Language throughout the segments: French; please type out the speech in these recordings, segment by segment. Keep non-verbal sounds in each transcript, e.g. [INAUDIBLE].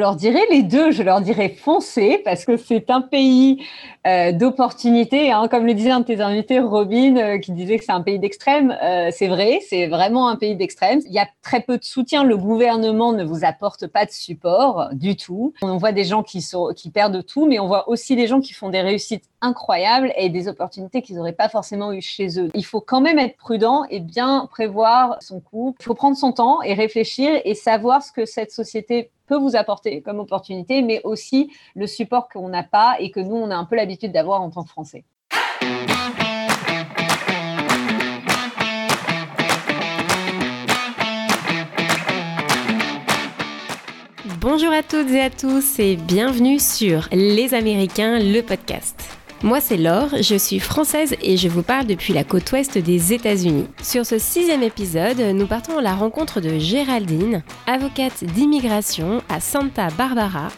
Je leur dirais les deux, je leur dirais foncez parce que c'est un pays euh, d'opportunités. Hein. Comme le disait un de tes invités, Robin, euh, qui disait que c'est un pays d'extrême. Euh, c'est vrai, c'est vraiment un pays d'extrême. Il y a très peu de soutien. Le gouvernement ne vous apporte pas de support du tout. On voit des gens qui, sont, qui perdent tout, mais on voit aussi des gens qui font des réussites incroyables et des opportunités qu'ils n'auraient pas forcément eues chez eux. Il faut quand même être prudent et bien prévoir son coût. Il faut prendre son temps et réfléchir et savoir ce que cette société peut vous apporter comme opportunité, mais aussi le support qu'on n'a pas et que nous, on a un peu l'habitude d'avoir en tant que Français. Bonjour à toutes et à tous et bienvenue sur Les Américains, le podcast. Moi c'est Laure, je suis française et je vous parle depuis la côte ouest des États-Unis. Sur ce sixième épisode, nous partons à la rencontre de Géraldine, avocate d'immigration à Santa Barbara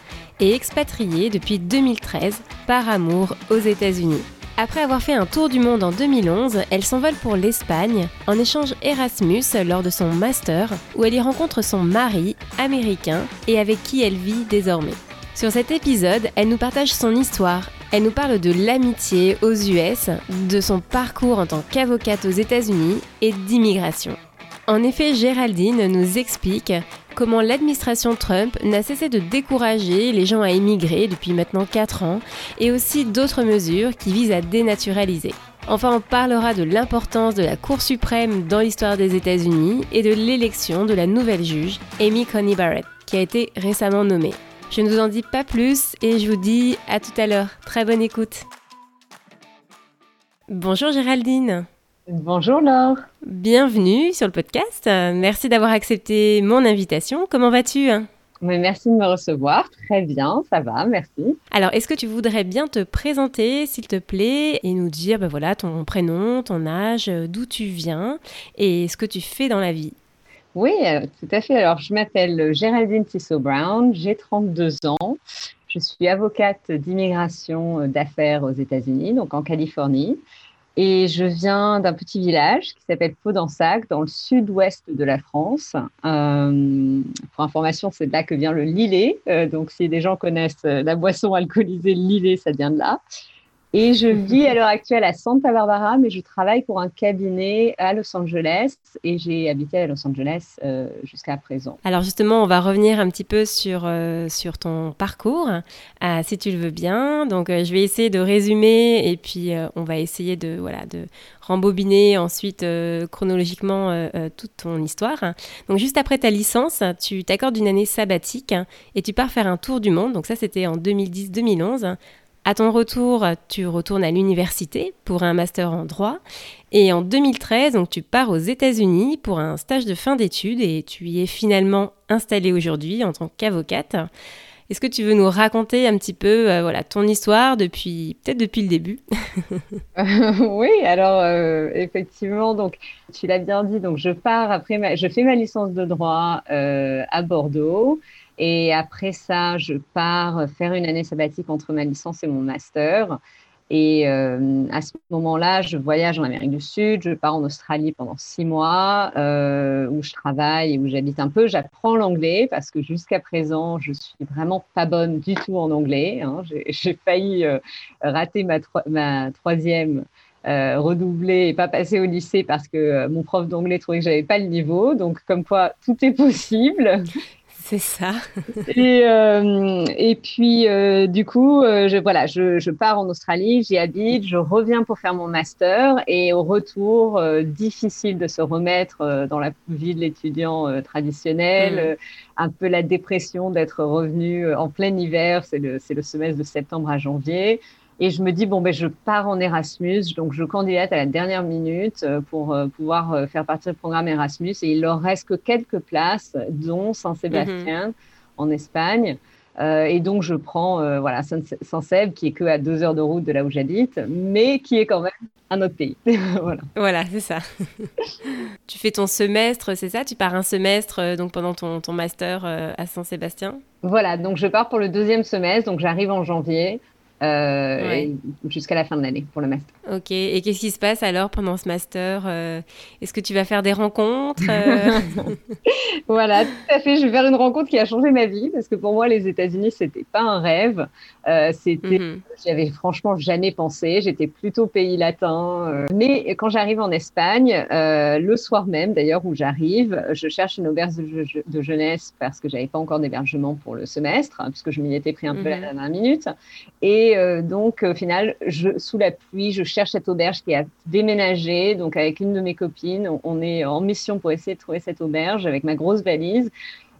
et expatriée depuis 2013 par amour aux États-Unis. Après avoir fait un tour du monde en 2011, elle s'envole pour l'Espagne en échange Erasmus lors de son master où elle y rencontre son mari américain et avec qui elle vit désormais. Sur cet épisode, elle nous partage son histoire. Elle nous parle de l'amitié aux US, de son parcours en tant qu'avocate aux États-Unis et d'immigration. En effet, Géraldine nous explique comment l'administration Trump n'a cessé de décourager les gens à émigrer depuis maintenant 4 ans et aussi d'autres mesures qui visent à dénaturaliser. Enfin, on parlera de l'importance de la Cour suprême dans l'histoire des États-Unis et de l'élection de la nouvelle juge, Amy Coney Barrett, qui a été récemment nommée. Je ne vous en dis pas plus et je vous dis à tout à l'heure. Très bonne écoute. Bonjour Géraldine. Bonjour Laure. Bienvenue sur le podcast. Merci d'avoir accepté mon invitation. Comment vas-tu? Merci de me recevoir. Très bien, ça va, merci. Alors, est-ce que tu voudrais bien te présenter, s'il te plaît, et nous dire ben voilà, ton prénom, ton âge, d'où tu viens et ce que tu fais dans la vie? Oui, euh, tout à fait. Alors, je m'appelle Géraldine Tissot-Brown, j'ai 32 ans. Je suis avocate d'immigration euh, d'affaires aux États-Unis, donc en Californie. Et je viens d'un petit village qui s'appelle Podensac, dans le sud-ouest de la France. Euh, pour information, c'est de là que vient le Lillet. donc, si des gens connaissent la boisson alcoolisée, le Lillet, ça vient de là. Et je vis à l'heure actuelle à Santa Barbara, mais je travaille pour un cabinet à Los Angeles et j'ai habité à Los Angeles euh, jusqu'à présent. Alors justement, on va revenir un petit peu sur, euh, sur ton parcours, euh, si tu le veux bien. Donc je vais essayer de résumer et puis on va essayer de, voilà, de rembobiner ensuite chronologiquement toute ton histoire. Donc juste après ta licence, tu t'accordes une année sabbatique et tu pars faire un tour du monde. Donc ça, c'était en 2010-2011 à ton retour, tu retournes à l'université pour un master en droit. Et en 2013, donc, tu pars aux États-Unis pour un stage de fin d'études et tu y es finalement installée aujourd'hui en tant qu'avocate. Est-ce que tu veux nous raconter un petit peu euh, voilà, ton histoire depuis peut-être depuis le début? [LAUGHS] [LAUGHS] Oui, alors euh, effectivement, donc tu l'as bien dit, donc je pars après je fais ma licence de droit euh, à Bordeaux. Et après ça, je pars faire une année sabbatique entre ma licence et mon master. Et euh, à ce moment-là, je voyage en Amérique du Sud, je pars en Australie pendant six mois, euh, où je travaille et où j'habite un peu. J'apprends l'anglais parce que jusqu'à présent, je suis vraiment pas bonne du tout en anglais. Hein. J'ai [LAUGHS] failli euh, rater ma, ma troisième redoubler et pas passer au lycée parce que mon prof d'anglais trouvait que j'avais pas le niveau. Donc, comme quoi, tout est possible. C'est ça. [LAUGHS] et, euh, et puis, euh, du coup, euh, je, voilà, je, je, pars en Australie, j'y habite, je reviens pour faire mon master. Et au retour, difficile de se remettre dans la vie de l'étudiant traditionnel. Mm. un peu la dépression d'être revenu en plein hiver. C'est le, le semestre de septembre à janvier. Et je me dis, bon, ben, je pars en Erasmus, donc je candidate à la dernière minute euh, pour euh, pouvoir euh, faire partie du programme Erasmus. Et il leur reste que quelques places, dont Saint-Sébastien mhm. en Espagne. et donc, je prends voilà, Saint-Seb, qui est que à deux heures de route de là où j'habite, mais qui est quand même un autre pays. [LAUGHS] voilà, voilà c'est ça. [LAUGHS] tu fais ton semestre, c'est ça? Tu pars un semestre donc pendant ton, ton master à Saint-Sébastien? Voilà, donc je pars pour le deuxième semestre, donc j'arrive en janvier. Euh, jusqu'à la fin de l'année pour le master. Ok, et qu'est-ce qui se passe alors pendant ce master euh, Est-ce que tu vas faire des rencontres euh? [LAUGHS] Voilà, tout à fait. Je vais faire une rencontre qui a changé ma vie parce que pour moi, les États-Unis, c'était pas un rêve. Euh, c'était, mm j'y avais franchement jamais pensé. J'étais plutôt pays latin. Mais quand j'arrive en Espagne, le soir même d'ailleurs où j'arrive, je cherche une auberge de, jeunesse parce que j'avais pas encore d'hébergement pour le semestre, hein, puisque je m'y étais pris un peu à la mhm. dernière minute. Et donc, au final, je, sous la pluie, je cherche cette auberge qui a déménagé. Donc, avec une de mes copines, on est en mission pour essayer de trouver cette auberge avec ma grosse valise.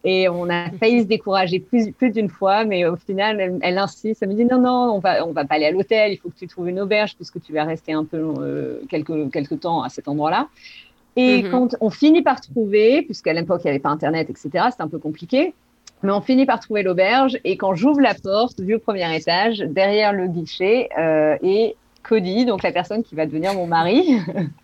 Et on a [LAUGHS] failli se décourager plus, plus d'une fois, mais au final, elle, insiste. Elle me dit non, non, on va, on va pas aller à l'hôtel. Il faut que tu trouves une auberge puisque tu vas rester un peu euh, quelques, quelques temps à cet endroit-là. Et mhm. quand on finit par trouver, puisqu'à l'époque il n'y avait pas Internet, etc., c'était un peu compliqué. Mais on finit par trouver l'auberge et quand j'ouvre la porte du premier étage, derrière le guichet euh, et Cody, donc la personne qui va devenir mon mari.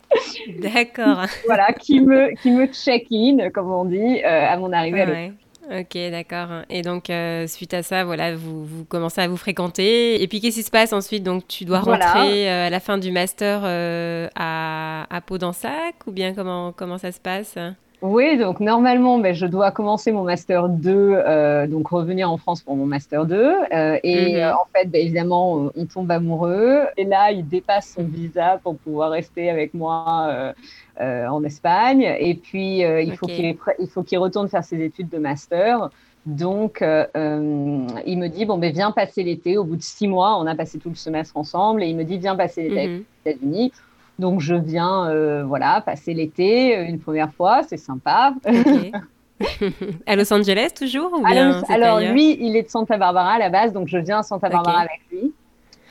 [LAUGHS] D'accord. voilà, qui me, qui me check-in, comme on dit, euh, à mon arrivée à Ok, d'accord. Et donc, euh, suite à ça, voilà, vous, vous, commencez à vous fréquenter. Et puis, qu'est-ce qui se passe ensuite? Donc, tu dois rentrer euh, à la fin du master à, à Pau dans sac Ou bien comment, comment ça se passe? Oui, donc normalement, ben, je dois commencer mon master 2, euh, donc revenir en France pour mon master 2. Euh, et euh, en fait, ben, évidemment, on tombe amoureux. Et là, il dépasse son visa pour pouvoir rester avec moi en Espagne. Et puis, il faut qu'il il faut qu'il retourne faire ses études de master. Donc, il me dit, bon, ben, viens passer l'été. Au bout de six mois, on a passé tout le semestre ensemble. Et il me dit, viens passer l'été aux mhm. États-Unis. Donc je viens, euh, voilà, passer l'été euh, une première fois, c'est sympa. [LAUGHS] à Los Angeles toujours ou bien Alors, lui, il est de Santa Barbara à la base, donc je viens à Santa Barbara avec lui.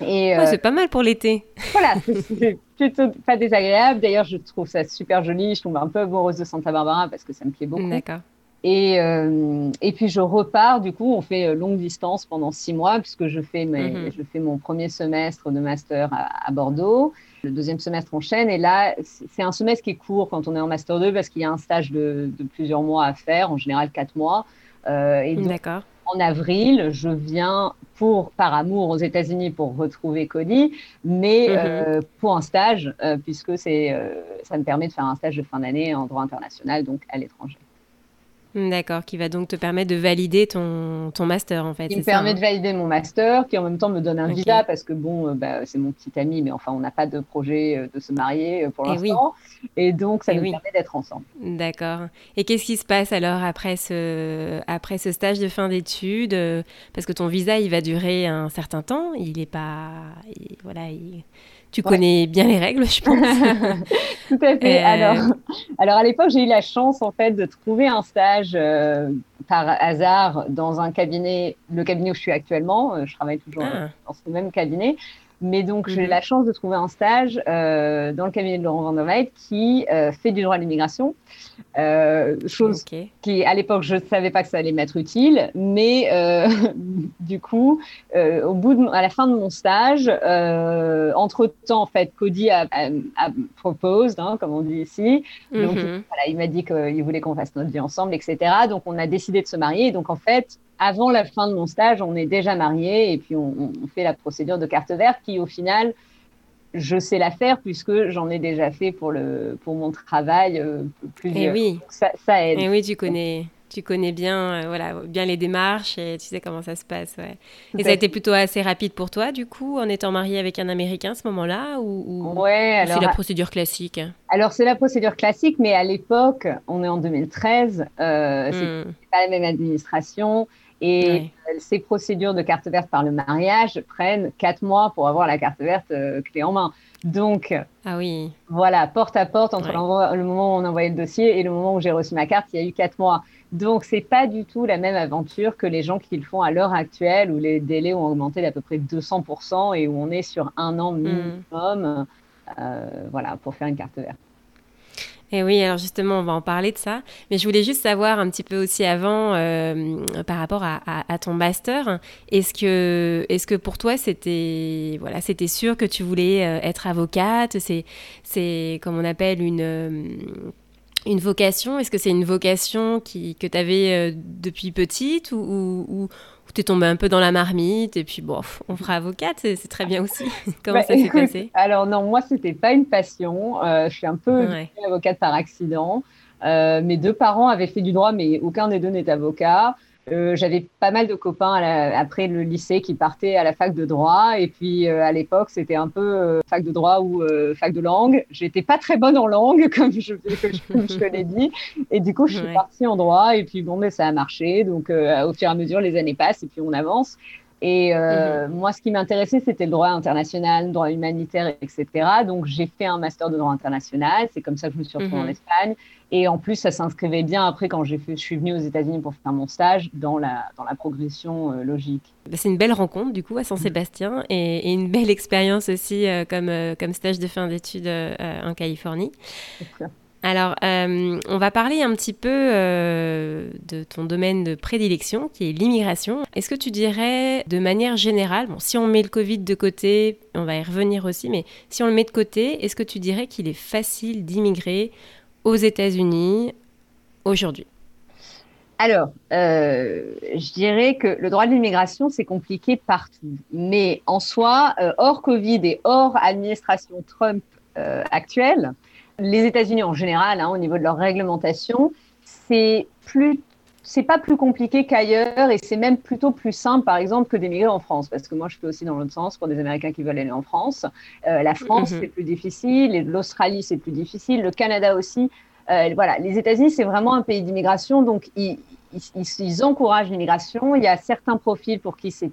Et euh, c'est pas mal pour l'été. Voilà, [LAUGHS] c'est plutôt pas désagréable. D'ailleurs, je trouve ça super joli. Je tombe un peu amoureuse de Santa Barbara parce que ça me plaît beaucoup. D'accord. Et, et puis je repars, du coup, on fait longue distance pendant six mois, puisque je fais, mes, mhm. je fais mon premier semestre de master à, à Bordeaux. Le deuxième semestre enchaîne et là, c'est un semestre qui est court quand on est en Master 2 parce qu'il y a un stage de, plusieurs mois à faire, en général quatre mois. Euh, et D'accord. En avril, je viens pour par amour aux États-Unis pour retrouver Cody, mais mhm. euh, pour un stage euh, puisque c'est ça me permet de faire un stage de fin d'année en droit international, donc à l'étranger. D'accord, qui va donc te permettre de valider ton, ton master en fait. Qui me permet hein de valider mon master, qui en même temps me donne un visa parce que bon, euh, bah, c'est mon petit ami, mais enfin on n'a pas de projet euh, de se marier euh, pour eh l'instant. Et donc ça nous permet d'être ensemble. D'accord. Et qu'est-ce qui se passe alors après ce, après ce stage de fin d'études Parce que ton visa il va durer un certain temps, il n'est pas. voilà, il tu connais bien les règles, je pense. [LAUGHS] Tout à fait. Euh, alors, alors, à l'époque, j'ai eu la chance en fait de trouver un stage euh, par hasard dans un cabinet, le cabinet où je suis actuellement. Euh, je travaille toujours ah. dans ce même cabinet. Mais donc, j'ai eu mhm. la chance de trouver un stage euh, dans le cabinet de Laurent Van der qui euh, fait du droit à l'immigration. Euh, chose qui, à l'époque, je ne savais pas que ça allait m'être utile. Mais [LAUGHS] du coup, au bout de, à la fin de mon stage, entre-temps, en fait, Cody a, a, a propose, hein, comme on dit ici. Donc, mhm. voilà, il m'a dit qu'il voulait qu'on fasse notre vie ensemble, etc. Donc, on a décidé de se marier. Donc, en fait, avant la fin de mon stage, on est déjà mariés et puis on, fait la procédure de carte verte qui, au final, je sais la faire puisque j'en ai déjà fait pour, le, pour mon travail euh, plusieurs. Et oui. Ça, ça, aide. Et oui, tu connais tu connais bien, euh, voilà, bien les démarches et tu sais comment ça se passe. Ouais. Et ça a été plutôt assez rapide pour toi, du coup, en étant mariée avec un Américain à ce moment-là ou, ouais, c'est la procédure classique? Alors, c'est la procédure classique, mais à l'époque, on est en 2013, euh, c'est hmm. pas la même administration. Et ces procédures de carte verte par le mariage prennent quatre mois pour avoir la carte verte euh, clé en main. Donc, ah oui. voilà, porte à porte, entre le moment où on envoyait le dossier et le moment où j'ai reçu ma carte, il y a eu quatre mois. Donc, c'est pas du tout la même aventure que les gens qui le font à l'heure actuelle, où les délais ont augmenté d'à peu près 200% et où on est sur un an mm. minimum, euh, voilà, pour faire une carte verte. Et oui, alors justement, on va en parler de ça. Mais je voulais juste savoir un petit peu aussi avant, euh, par rapport à, ton master, est-ce que, est que pour toi, c'était voilà, c'était sûr que tu voulais euh, être avocate? C'est, comme on appelle une une vocation? Est-ce que c'est une vocation qui, que tu avais euh, depuis petite ou, ou tu es tombée un peu dans la marmite et puis bon, on fera avocate, c'est très bien aussi. [LAUGHS] Comment ça s'est passé Alors non, moi c'était pas une passion. je suis un peu avocate par accident. mes deux parents avaient fait du droit, mais aucun des deux n'est avocat. Euh, j'avais pas mal de copains après le lycée qui partaient à la fac de droit. Et puis euh, à l'époque, c'était un peu euh, fac de droit ou fac de langue. J'étais pas très bonne en langue, [LAUGHS] comme je, je l'ai dit. Et du coup, je suis partie en droit. Et puis bon, mais ça a marché. Donc au fur et à mesure, les années passent et puis on avance. Et mhm. moi, ce qui m'intéressait, c'était le droit international, le droit humanitaire, etc. Donc, j'ai fait un master de droit international. C'est comme ça que je me suis retrouvée en mhm. Espagne. Et en plus, ça s'inscrivait bien après quand fait, je suis venue aux États-Unis pour faire mon stage dans la, dans la progression euh, logique. Bah, c'est une belle rencontre du coup à San-Sébastien et, une belle expérience aussi euh, comme, euh, comme stage de fin d'études en Californie. Alors, on va parler un petit peu de ton domaine de prédilection, qui est l'immigration. Est-ce que tu dirais, de manière générale, bon, si on met le Covid de côté, on va y revenir aussi, mais si on le met de côté, est-ce que tu dirais qu'il est facile d'immigrer aux États-Unis aujourd'hui? Alors, euh, je dirais que le droit de l'immigration, c'est compliqué partout. Mais en soi, euh, hors Covid et hors administration Trump euh, actuelle, les États-Unis en général, hein, au niveau de leur réglementation, c'est plus c'est pas plus compliqué qu'ailleurs et c'est même plutôt plus simple, par exemple, que d'émigrer en France. Parce que moi, je fais aussi dans l'autre sens pour des Américains qui veulent aller en France. Euh, la France, mhm. c'est plus difficile. L'Australie, c'est plus difficile. Le Canada aussi. Euh, voilà, les États-Unis, c'est vraiment un pays d'immigration. Donc, ils, ils, encouragent l'immigration. Il y a certains profils pour qui c'est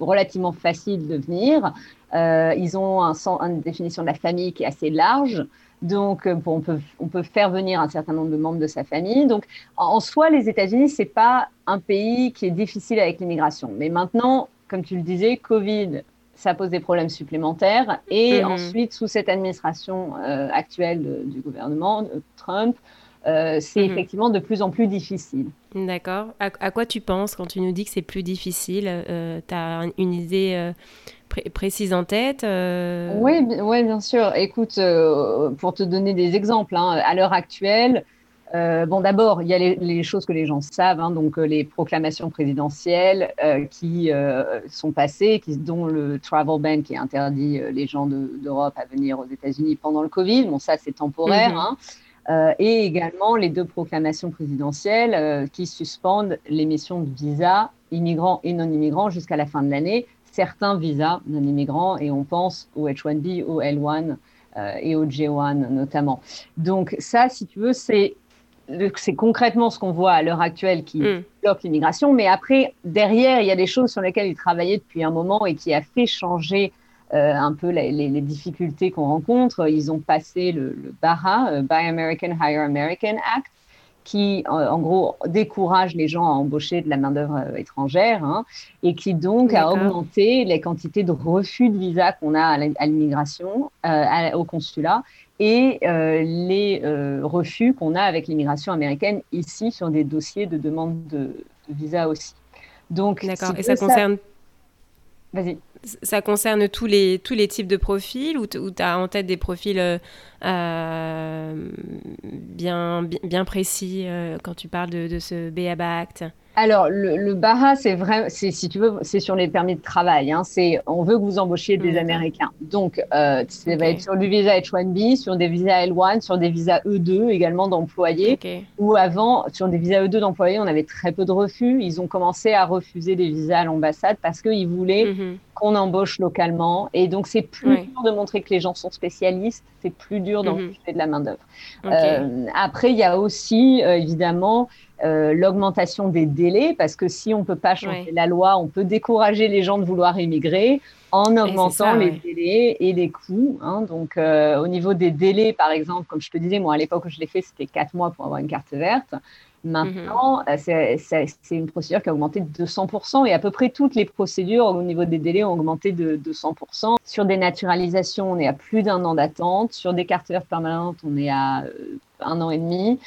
relativement facile de venir. Euh, ils ont un, une définition de la famille qui est assez large. Donc, euh, on, peut, on peut faire venir un certain nombre de membres de sa famille. Donc, en soi, les États-Unis, ce n'est pas un pays qui est difficile avec l'immigration. Mais maintenant, comme tu le disais, Covid, ça pose des problèmes supplémentaires. Et mhm. ensuite, sous cette administration euh, actuelle du gouvernement, Trump, euh, c'est mhm. effectivement de plus en plus difficile. D'accord. À, quoi tu penses quand tu nous dis que c'est plus difficile Tu as une idée précise en tête euh, oui, oui, bien sûr. Écoute, euh, pour te donner des exemples, hein, à l'heure actuelle, euh, bon, d'abord, il y a les, choses que les gens savent, hein, donc les proclamations présidentielles qui sont passées, qui, dont le travel ban qui interdit les gens d'Europe à venir aux États-Unis pendant le Covid. Bon, ça, c'est temporaire. Mhm. Hein. Et également les deux proclamations présidentielles qui suspendent l'émission de visas immigrants et non immigrants jusqu'à la fin de l'année certains visas non immigrants et on pense au H1B, au L1 euh, et au J1 notamment. Donc ça, si tu veux, c'est c'est concrètement ce qu'on voit à l'heure actuelle qui mm. bloque l'immigration, mais après, derrière, il y a des choses sur lesquelles ils travaillaient depuis un moment et qui a fait changer euh, un peu les, les, difficultés qu'on rencontre. Ils ont passé le, le BAHA, euh, Buy American, Hire American Act, qui, en, gros, décourage les gens à embaucher de la main-d'œuvre euh, étrangère hein, et qui donc a augmenté les quantités de refus de visa qu'on a à l'immigration, euh, au consulat et euh, les refus qu'on a avec l'immigration américaine ici sur des dossiers de demande de, visa aussi. Donc, D'accord. Et ça concerne. Vas-y ça concerne tous les, tous les types de profils ou tu as en tête des profils euh, euh, bien, bien, précis euh, quand tu parles de, ce BABA Act alors, le, le c'est vrai, c'est si tu veux, c'est sur les permis de travail. Hein, c'est, on veut que vous embauchiez des Américains. Donc, euh, ça va être sur du visa H1B, sur des visas L1, sur des visas E2 également d'employés. Ou avant, sur des visas E2 d'employés, on avait très peu de refus. Ils ont commencé à refuser des visas à l'ambassade parce qu'ils voulaient mhm. qu'on embauche localement. Et donc, c'est plus dur de montrer que les gens sont spécialistes. C'est plus dur d'embaucher mhm. de la main d'œuvre. Euh, après, il y a aussi euh, évidemment euh, l'augmentation des délais, parce que si on ne peut pas changer la loi, on peut décourager les gens de vouloir immigrer en augmentant les délais et les coûts. Hein. Donc, euh, au niveau des délais, par exemple, comme je te disais, moi, à l'époque où je l'ai fait, c'était quatre mois pour avoir une carte verte. Maintenant, mhm. euh, c'est une procédure qui a augmenté de 200% et à peu près toutes les procédures au niveau des délais ont augmenté de 200%. Sur des naturalisations, on est à plus d'un an d'attente. Sur des cartes vertes permanentes, on est à un an et demi.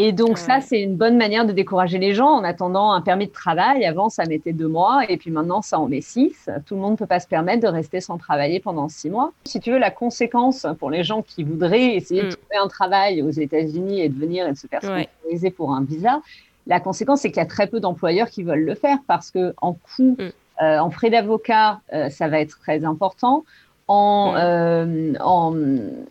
Et donc ça, c'est une bonne manière de décourager les gens en attendant un permis de travail. Avant, ça mettait deux mois et puis maintenant, ça en met six. Tout le monde ne peut pas se permettre de rester sans travailler pendant six mois. Si tu veux, la conséquence pour les gens qui voudraient essayer de mm. trouver un travail aux États-Unis et de venir et de se faire sponsoriser pour un visa, la conséquence, c'est qu'il y a très peu d'employeurs qui veulent le faire parce que en coût, mm. euh, en frais d'avocat, euh, ça va être très important. En, mm. en,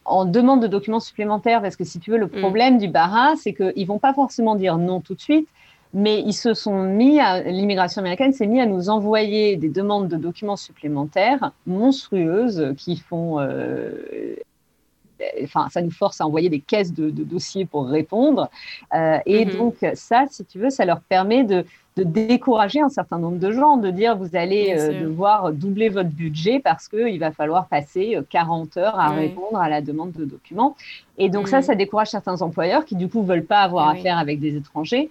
en, demande de documents supplémentaires, parce que si tu veux, le mm. problème du BARA, c'est qu'ils vont pas forcément dire non tout de suite, mais ils se sont mis à l'immigration américaine s'est mis à nous envoyer des demandes de documents supplémentaires monstrueuses qui font enfin, ça nous force à envoyer des caisses de, dossiers pour répondre. Euh, et mhm. donc, ça, si tu veux, ça leur permet de, décourager un certain nombre de gens, de dire vous allez euh, devoir doubler votre budget parce qu'il va falloir passer 40 euh, heures à répondre à la demande de documents. Et donc, ça, mhm. ça décourage certains employeurs qui, du coup, veulent pas avoir affaire avec des étrangers.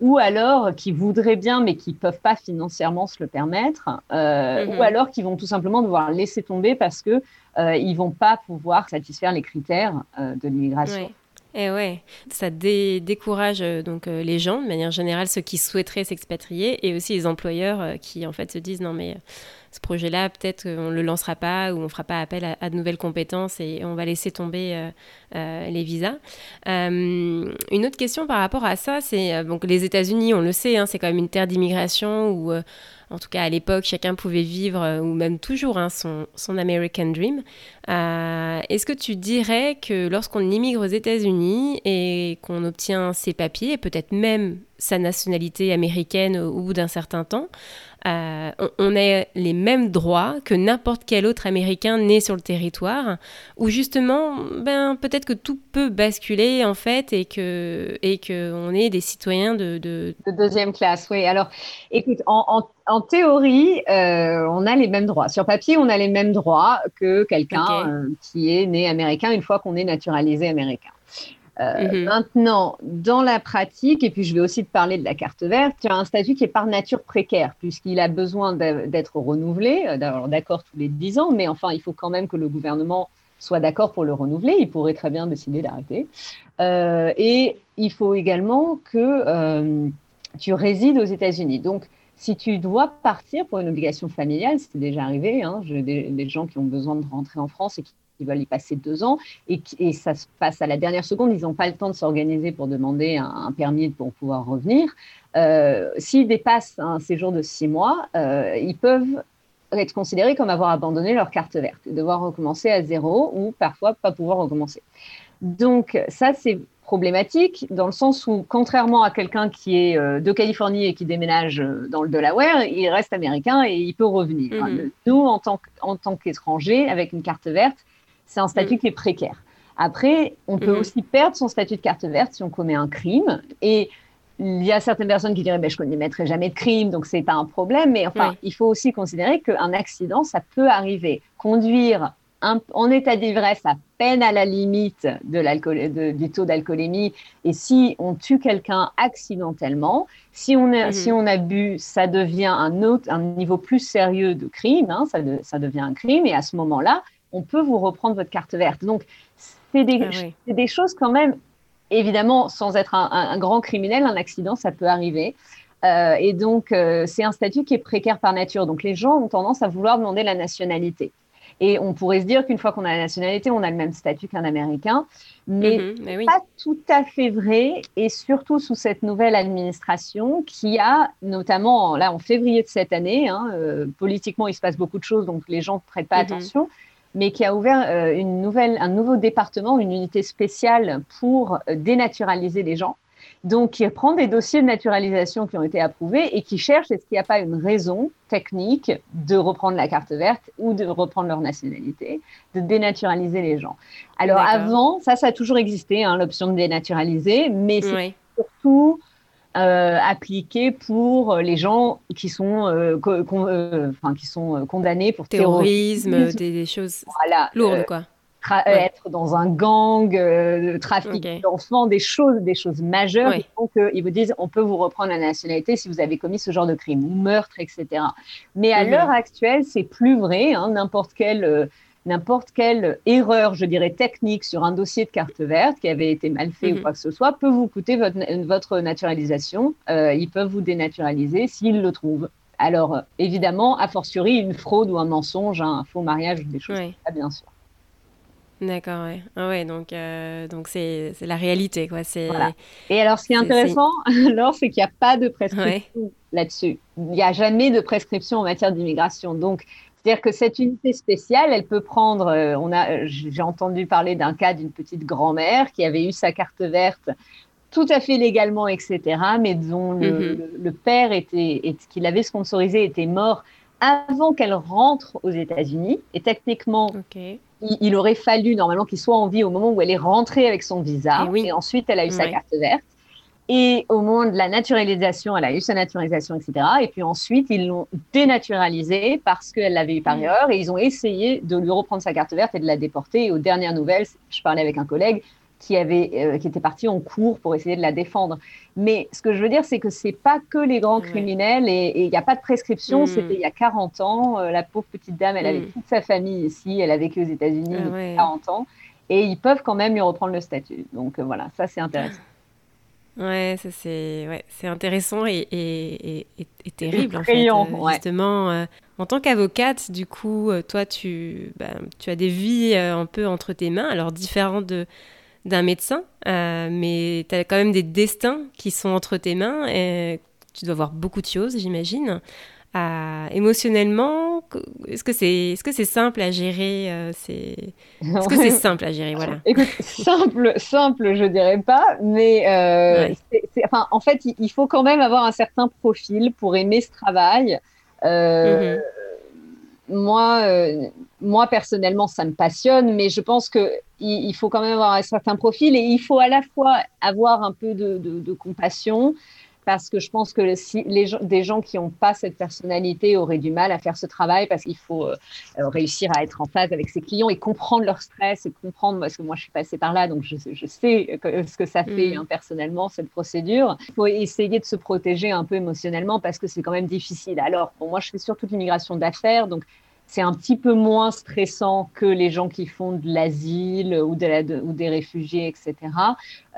Ou alors qui voudraient bien mais qui peuvent pas financièrement se le permettre, mhm. ou alors qui vont tout simplement devoir laisser tomber parce que euh, ils vont pas pouvoir satisfaire les critères euh, de l'immigration. Et eh ouais, ça décourage euh, donc les gens de manière générale, ceux qui souhaiteraient s'expatrier, et aussi les employeurs qui en fait se disent non mais ce projet-là, peut-être qu'on ne le lancera pas ou on ne fera pas appel à, de nouvelles compétences et on va laisser tomber les visas. une autre question par rapport à ça, c'est donc les États-Unis, on le sait, hein, c'est quand même une terre d'immigration où en tout cas à l'époque, chacun pouvait vivre, euh, ou même toujours, hein, son, son, American Dream. Euh, est-ce que tu dirais que lorsqu'on immigre aux États-Unis et qu'on obtient ses papiers, et peut-être même sa nationalité américaine au bout d'un certain temps, euh, on, a les mêmes droits que n'importe quel autre Américain né sur le territoire, où justement, ben, peut-être que tout peut basculer en fait et que et que on est des citoyens de, de... deuxième classe. Oui. Alors, écoute, en, en, théorie, euh, on a les mêmes droits. Sur papier, on a les mêmes droits que quelqu'un euh, qui est né américain une fois qu'on est naturalisé américain. Euh, mhm. Maintenant, dans la pratique, et puis je vais aussi te parler de la carte verte, tu as un statut qui est par nature précaire, puisqu'il a besoin d'être renouvelé, euh, d'avoir d'accord tous les 10 ans, mais enfin, il faut quand même que le gouvernement soit d'accord pour le renouveler. Il pourrait très bien décider d'arrêter. Euh, et il faut également que tu résides aux États-Unis. Donc, si tu dois partir pour une obligation familiale, c'est déjà arrivé, hein, j'ai des, gens qui ont besoin de rentrer en France et qui ils veulent y passer deux ans et, et, ça se passe à la dernière seconde. Ils n'ont pas le temps de s'organiser pour demander un, permis pour pouvoir revenir. Euh, S'ils dépassent un séjour de six mois, euh, ils peuvent être considérés comme avoir abandonné leur carte verte, devoir recommencer à zéro ou parfois pas pouvoir recommencer. Donc ça, c'est problématique dans le sens où, contrairement à quelqu'un qui est euh, de Californie et qui déménage dans le Delaware, il reste américain et il peut revenir. Mhm. Nous, en tant qu'étrangers, avec une carte verte, c'est un statut mm. qui est précaire. Après, on peut mm-hmm. aussi perdre son statut de carte verte si on commet un crime. Et il y a certaines personnes qui diraient ben, je ne commettrai jamais de crime, donc ce n'est pas un problème. Mais enfin, il faut aussi considérer qu'un accident, ça peut arriver. Conduire en état d'ivresse à peine à la limite de du taux d'alcoolémie, et si on tue quelqu'un accidentellement, si on, a, si mm-hmm. on a bu, ça devient un, autre, un niveau plus sérieux de crime, hein, ça, ça devient un crime, et à ce moment-là, on peut vous reprendre votre carte verte. Donc, c'est des, ah des, choses quand même, évidemment, sans être un, grand criminel, un accident, ça peut arriver. Euh, et donc, euh, c'est un statut qui est précaire par nature. Donc, les gens ont tendance à vouloir demander la nationalité. Et on pourrait se dire qu'une fois qu'on a la nationalité, on a le même statut qu'un Américain. Mais, mm pas tout à fait vrai. Et surtout sous cette nouvelle administration qui a, notamment là en février de cette année, hein, euh, politiquement, il se passe beaucoup de choses, donc les gens ne prêtent pas mm-hmm. attention mais qui a ouvert euh, une nouvelle, un nouveau département, une unité spéciale pour euh, dénaturaliser les gens. Donc, qui prend des dossiers de naturalisation qui ont été approuvés et qui cherche est-ce qu'il n'y a pas une raison technique de reprendre la carte verte ou de reprendre leur nationalité, de dénaturaliser les gens. Alors, avant, ça, ça a toujours existé, hein, l'option de dénaturaliser, mais c'est surtout euh, appliqué pour les gens qui sont, euh, euh, qui sont condamnés pour terrorisme, des, choses lourdes, quoi. Être dans un gang, trafic d'enfants, des choses, des choses majeures. Donc, ils vous disent, on peut vous reprendre la nationalité si vous avez commis ce genre de crime, ou meurtre, etc. Mais à mhm. l'heure actuelle, c'est plus vrai. Hein, N'importe quel n'importe quelle erreur, je dirais, technique sur un dossier de carte verte qui avait été mal fait ou mhm. quoi que ce soit peut vous coûter votre, votre naturalisation. Euh, ils peuvent vous dénaturaliser s'ils le trouvent. Alors, évidemment, a fortiori, une fraude ou un mensonge, un faux mariage, des choses, ça, bien sûr. D'accord, ouais. Ah ouais, donc euh, donc c'est la réalité, quoi. C'est. Et alors, ce qui est intéressant, [LAUGHS] alors, c'est qu'il n'y a pas de prescription là-dessus. Il n'y a jamais de prescription en matière d'immigration. Donc, c'est-à-dire que cette unité spéciale, elle peut prendre. Euh, on a, j'ai entendu parler d'un cas d'une petite grand-mère qui avait eu sa carte verte tout à fait légalement, etc., mais dont le, mhm. père était, et, qu'il avait sponsorisé était mort avant qu'elle rentre aux États-Unis. Et techniquement, il, aurait fallu normalement qu'il soit en vie au moment où elle est rentrée avec son visa. Et, et ensuite, elle a eu sa carte verte. Et au moment de la naturalisation, elle a eu sa naturalisation, etc. Et puis ensuite, ils l'ont dénaturalisée parce qu'elle l'avait eu par mm. erreur. Et ils ont essayé de lui reprendre sa carte verte et de la déporter. Et aux dernières nouvelles, je parlais avec un collègue, qui, avait, euh, qui était parti en cours pour essayer de la défendre. Mais ce que je veux dire, c'est que c'est pas que les grands criminels et il n'y a pas de prescription. Mm. C'était il y a 40 ans. Euh, la pauvre petite dame, elle avait mm. toute sa famille ici. Elle a vécu aux États-Unis ah, depuis 40 ans. Et ils peuvent quand même lui reprendre le statut. Donc euh, voilà, ça c'est intéressant. Ouais, ça c'est ouais, c'est intéressant et, et, et, terrible en fait. Justement, en tant qu'avocate, du coup, toi tu bah, tu as des vies un peu entre tes mains, alors différentes de d'un médecin, euh, mais tu as quand même des destins qui sont entre tes mains et tu dois voir beaucoup de choses, j'imagine. Euh, émotionnellement, est-ce que c'est que c'est simple à gérer euh, c'est est-ce que c'est simple à gérer voilà. Écoute, simple simple je dirais pas mais enfin en fait il, faut quand même avoir un certain profil pour aimer ce travail. Mm-hmm. moi, euh, moi, personnellement, ça me passionne, mais je pense qu'il il faut quand même avoir un certain profil et il faut à la fois avoir un peu de compassion parce que je pense que si les gens, des gens qui n'ont pas cette personnalité auraient du mal à faire ce travail parce qu'il faut euh, réussir à être en phase avec ses clients et comprendre leur stress et comprendre, parce que moi je suis passée par là, donc je, je sais ce que ça fait mm. hein, personnellement, cette procédure. Il faut essayer de se protéger un peu émotionnellement parce que c'est quand même difficile. Alors, bon, moi je fais surtout l'immigration d'affaires, donc c'est un petit peu moins stressant que les gens qui font de l'asile ou, de ou des réfugiés, etc.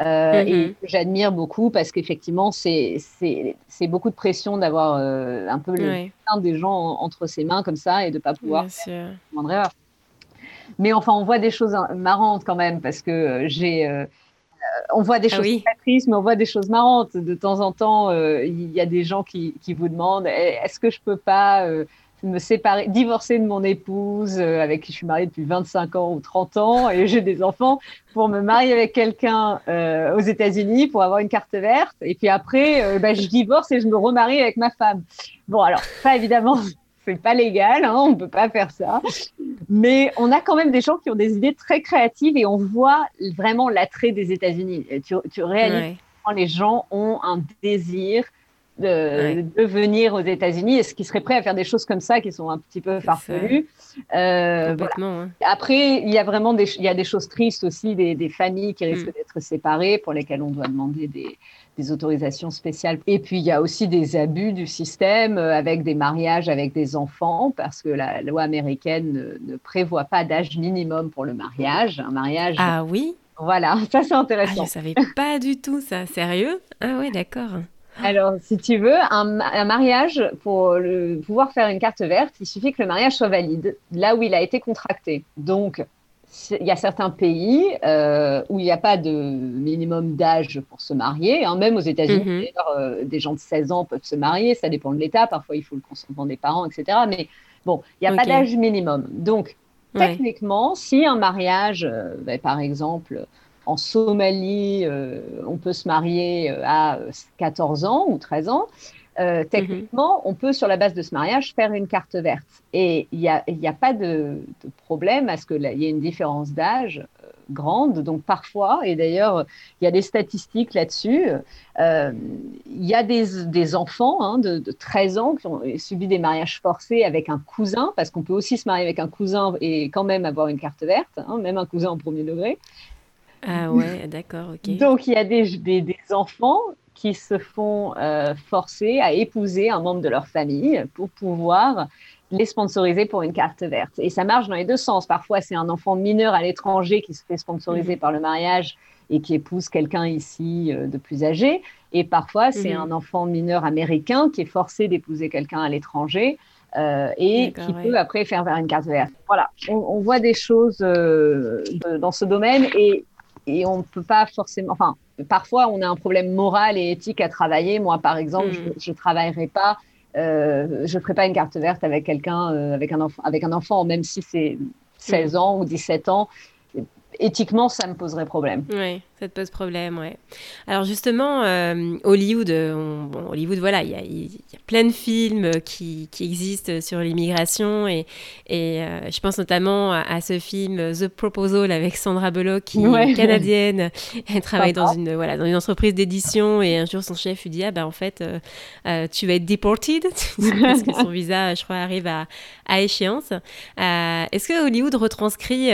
Euh, et mm-hmm. j'admire beaucoup parce qu'effectivement, c'est beaucoup de pression d'avoir euh, un peu le des gens entre ses mains comme ça et de ne pas pouvoir faire erreur. Mais enfin, on voit des choses marrantes quand même parce que euh, j'ai on voit des ah choses très tristes, mais on voit des choses marrantes. De temps en temps, il y a des gens qui, qui vous demandent eh, est-ce que je peux pas me séparer, divorcer de mon épouse euh, avec qui je suis mariée depuis 25 ans ou 30 ans et [LAUGHS] j'ai des enfants pour me marier avec quelqu'un euh, aux États-Unis pour avoir une carte verte. Et puis après, euh, bah, je divorce et je me remarie avec ma femme. Bon, alors, ça évidemment, [LAUGHS] c'est pas légal, hein, on peut pas faire ça. Mais on a quand même des gens qui ont des idées très créatives et on voit vraiment l'attrait des États-Unis. Tu, tu réalises quand les gens ont un désir de, venir aux États-Unis et ce qui serait prêt à faire des choses comme ça qui sont un petit peu farfelues? Euh, Après, il y a vraiment des, il y a des choses tristes aussi, des, familles qui risquent mm. d'être séparées pour lesquelles on doit demander des, autorisations spéciales. Et puis, il y a aussi des abus du système euh, avec des mariages avec des enfants parce que la loi américaine ne, prévoit pas d'âge minimum pour le mariage. Un mariage. Ah oui? Voilà, [LAUGHS] ça c'est intéressant. Ah, je savais pas du tout ça, sérieux? Ah oui, d'accord. Alors, si tu veux, un, mariage, pour pouvoir faire une carte verte, il suffit que le mariage soit valide là où il a été contracté. Donc, il y a certains pays euh, où il n'y a pas de minimum d'âge pour se marier. Hein. même aux États-Unis, mhm. euh, des gens de 16 ans peuvent se marier. Ça dépend de l'État. Parfois, il faut le consentement des parents, etc. Mais bon, il n'y a pas d'âge minimum. Donc, techniquement, si un mariage, euh, ben, par exemple, en Somalie, euh, on peut se marier euh, à 14 ans ou 13 ans. Euh, techniquement, on peut, sur la base de ce mariage, faire une carte verte. Et il n'y a, a, pas de, problème à ce qu'il y ait une différence d'âge grande. Donc parfois, et d'ailleurs, il y a des statistiques là-dessus, il y a des, enfants hein, de, 13 ans qui ont subi des mariages forcés avec un cousin, parce qu'on peut aussi se marier avec un cousin et quand même avoir une carte verte, hein, même un cousin en premier degré. Ah ouais, d'accord, ok. Donc il y a des, des, enfants qui se font euh, forcer à épouser un membre de leur famille pour pouvoir les sponsoriser pour une carte verte. Et ça marche dans les deux sens. Parfois, c'est un enfant mineur à l'étranger qui se fait sponsoriser mhm. par le mariage et qui épouse quelqu'un ici euh, de plus âgé. Et parfois, c'est mhm. un enfant mineur américain qui est forcé d'épouser quelqu'un à l'étranger. Euh, et qui peut après faire vers une carte verte. Voilà, on, voit des choses euh, dans ce domaine et, et on ne peut pas forcément. Enfin, parfois, on a un problème moral et éthique à travailler. Moi, par exemple, mm. je ne travaillerai pas. Euh, je ne ferai pas une carte verte avec quelqu'un, avec, un enfant, avec un enfant, même si c'est 16 mm. ans ou 17 ans. Éthiquement, ça me poserait problème. Oui. Ça te pose problème, ouais. Alors justement, euh, Hollywood, euh, bon, Hollywood, voilà, il y, y a, plein de films qui, qui existent sur l'immigration et, et euh, je pense notamment à, ce film The Proposal avec Sandra Bullock qui est canadienne. Elle travaille dans une, voilà, dans une entreprise d'édition et un jour son chef lui dit ah ben en fait tu vas être deported [LAUGHS] parce que son visa, je crois, arrive à, à échéance. Est-ce que Hollywood retranscrit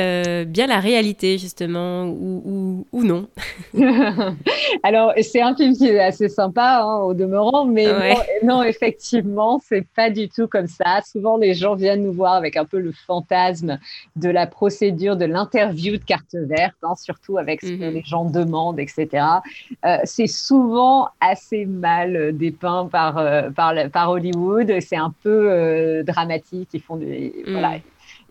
bien la réalité justement ou, ou, ou non? [LAUGHS] Alors, c'est un film qui est assez sympa hein, au demeurant, mais [LAUGHS] non, effectivement, c'est pas du tout comme ça. Souvent, les gens viennent nous voir avec un peu le fantasme de la procédure de l'interview de carte verte, hein, surtout avec ce que mhm. les gens demandent, etc. Euh, c'est souvent assez mal dépeint par, euh, par, par, Hollywood. C'est un peu euh, dramatique. Ils font voilà, mhm.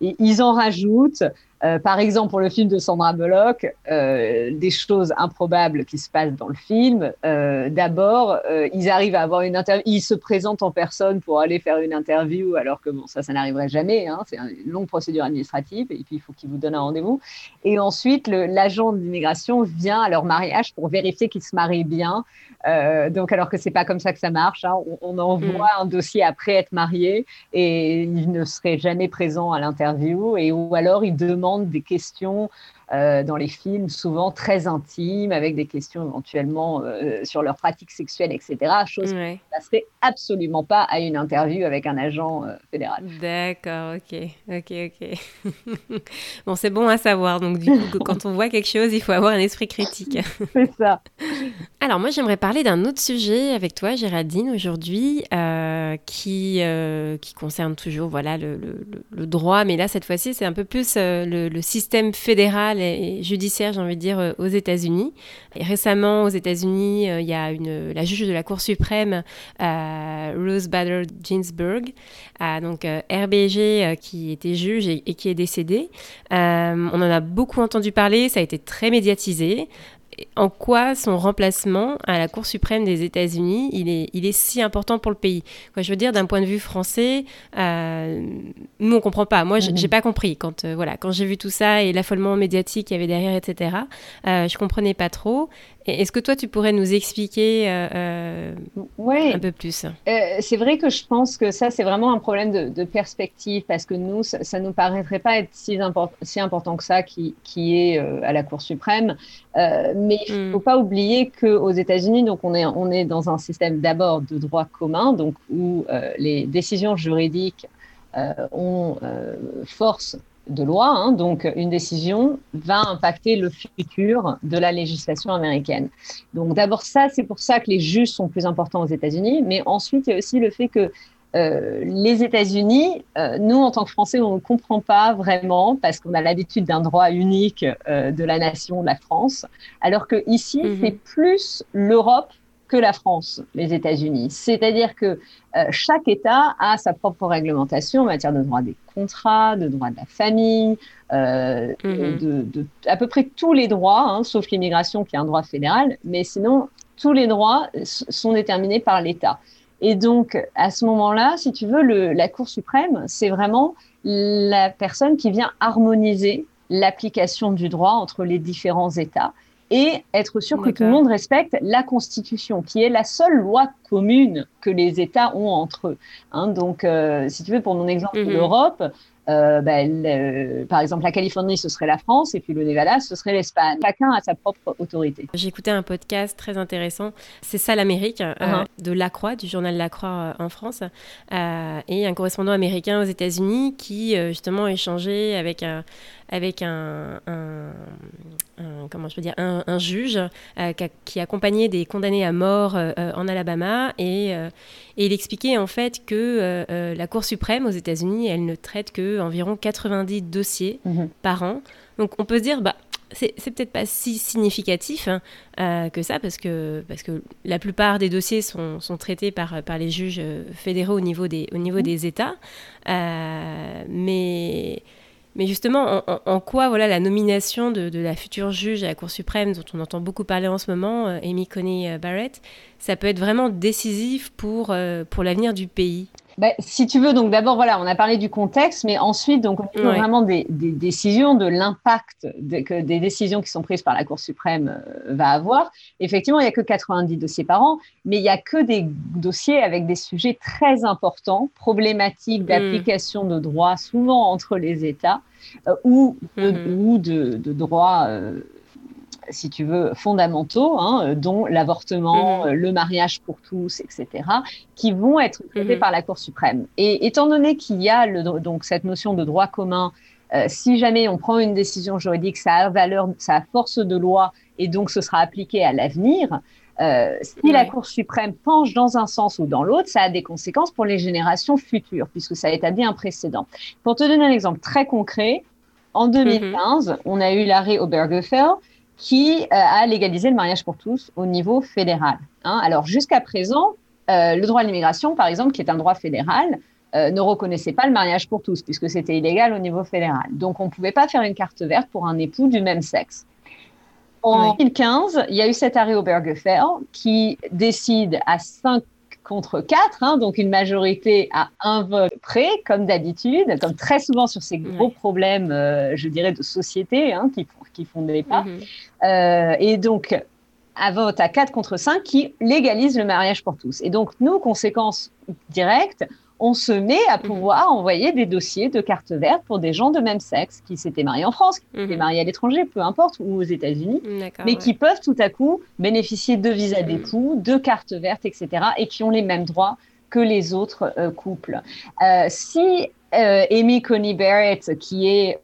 et ils en rajoutent. Euh, par exemple, pour le film de Sandra Bullock, euh, des choses improbables qui se passent dans le film. Euh, d'abord, ils arrivent à avoir une interview, ils se présentent en personne pour aller faire une interview, alors que bon, ça, ça n'arriverait jamais. Hein, c'est une longue procédure administrative, et puis il faut qu'ils vous donnent un rendez-vous. Et ensuite, l'agent d'immigration vient à leur mariage pour vérifier qu'ils se marient bien. donc, alors que c'est pas comme ça que ça marche. Hein, on, envoie mm. un dossier après être marié, et il ne serait jamais présent à l'interview, et ou alors il demande des questions euh, dans les films, souvent très intimes, avec des questions éventuellement euh, sur leur pratique sexuelle, etc. Chose ouais. qui ne passerait absolument pas à une interview avec un agent euh, fédéral. D'accord, ok, ok, ok. [LAUGHS] bon, c'est bon à savoir. Donc, du coup, [LAUGHS] quand on voit quelque chose, il faut avoir un esprit critique. [LAUGHS] c'est ça. Alors, moi, j'aimerais parler d'un autre sujet avec toi, Géraldine, aujourd'hui, qui, qui concerne toujours voilà, le, le, droit, mais là, cette fois-ci, c'est un peu plus le, le système fédéral et judiciaire, j'ai envie de dire, euh, aux États-Unis. récemment, aux États-Unis, euh, il y a la juge de la Cour suprême, euh, Rose Bader Ginsburg, donc RBG, qui était juge et, qui est décédée. on en a beaucoup entendu parler, ça a été très médiatisé en quoi son remplacement à la Cour suprême des États-Unis, il est, il est si important pour le pays Quoi, Je veux dire, d'un point de vue français, euh, nous, on comprend pas. Moi, j'ai pas compris. Quand, euh, voilà, quand j'ai vu tout ça et l'affolement médiatique qu'il y avait derrière, etc., euh, je comprenais pas trop. Est-ce que toi, tu pourrais nous expliquer euh, euh, un peu plus? Euh, C'est vrai que je pense que ça, c'est vraiment un problème de, perspective parce que nous, ça ne nous paraîtrait pas être si, si important que ça qui, qui est à la Cour suprême. mais il ne hmm. faut pas oublier qu'aux États-Unis, donc on est, on est dans un système d'abord de droit commun, donc où les décisions juridiques ont force de loi, hein, donc une décision va impacter le futur de la législation américaine. Donc d'abord ça, c'est pour ça que les juges sont plus importants aux États-Unis, mais ensuite il y a aussi le fait que euh, les États-Unis, euh, nous en tant que Français, on ne comprend pas vraiment parce qu'on a l'habitude d'un droit unique euh, de la nation, de la France, alors que ici mhm. c'est plus l'Europe que la France, les États-Unis. C'est-à-dire que euh, chaque État a sa propre réglementation en matière de droit des contrats, de droit de la famille, euh, mhm. de, à peu près tous les droits, hein, sauf l'immigration qui est un droit fédéral, mais sinon tous les droits sont déterminés par l'État. Et donc, à ce moment-là, si tu veux, le, la Cour suprême, c'est vraiment la personne qui vient harmoniser l'application du droit entre les différents États et être sûr que tout le monde respecte la Constitution, qui est la seule loi commune que les États ont entre eux. Hein, donc, euh, si tu veux, pour mon exemple, mhm. l'Europe, euh, ben, par exemple, la Californie, ce serait la France, et puis le Nevada, ce serait l'Espagne. Chacun a sa propre autorité. Écouté un podcast très intéressant, c'est ça l'Amérique, euh, uh-huh. de La du journal La Croix euh, en France, et un correspondant américain aux États-Unis qui justement échangeait avec un avec un, comment je peux dire, un, juge qui, accompagnait des condamnés à mort en Alabama et, et, il expliquait en fait que la Cour suprême aux États-Unis, elle ne traite que environ 90 dossiers mhm. par an. Donc on peut se dire, bah, c'est peut-être pas si significatif hein, euh, que ça, parce que, parce que la plupart des dossiers sont, sont traités par, par les juges euh, fédéraux au niveau des, au niveau mhm. des États. Euh, mais, mais justement, en, quoi voilà, la nomination de, de, la future juge à la Cour suprême, dont on entend beaucoup parler en ce moment, Amy Coney Barrett, ça peut être vraiment décisif pour, pour l'avenir du pays? Bah, si tu veux, donc d'abord, voilà, on a parlé du contexte, mais ensuite, donc, on a vraiment des, décisions, de l'impact que des décisions qui sont prises par la Cour suprême euh, va avoir. Effectivement, il n'y a que 90 dossiers par an, mais il n'y a que des dossiers avec des sujets très importants, problématiques mm. d'application de droit, souvent entre les États, euh, ou, de, mm-hmm. ou de, de droit. Euh, si tu veux, fondamentaux, hein, dont l'avortement, mhm. le mariage pour tous, etc., qui vont être traités mhm. par la Cour suprême. Et étant donné qu'il y a le, donc cette notion de droit commun, euh, si jamais on prend une décision juridique, ça a valeur, ça a force de loi, et donc ce sera appliqué à l'avenir. Euh, si la Cour suprême penche dans un sens ou dans l'autre, ça a des conséquences pour les générations futures, puisque ça établit un précédent. Pour te donner un exemple très concret, en 2015, mhm. on a eu l'arrêt Obergefell qui euh, a légalisé le mariage pour tous au niveau fédéral. Hein. Alors jusqu'à présent, euh, le droit à l'immigration, par exemple, qui est un droit fédéral, euh, ne reconnaissait pas le mariage pour tous, puisque c'était illégal au niveau fédéral. Donc on ne pouvait pas faire une carte verte pour un époux du même sexe. En 2015, il y a eu cet arrêt au Bergefell qui décide à 5 contre 4, hein, donc une majorité à un vote près, comme d'habitude, comme très souvent sur ces gros problèmes, je dirais, de société hein, qui qui font des pas. Mhm. Euh, et donc, un vote à 4 contre 5 qui légalise le mariage pour tous. Et donc, nous, conséquences directes, on se met à mhm. pouvoir envoyer des dossiers de carte verte pour des gens de même sexe qui s'étaient mariés en France, qui étaient mhm. mariés à l'étranger, peu importe, ou aux États-Unis, mais qui peuvent tout à coup bénéficier de visas d'époux, de cartes vertes, etc., et qui ont les mêmes droits que les autres euh, couples. Euh, si Amy Coney Barrett, qui est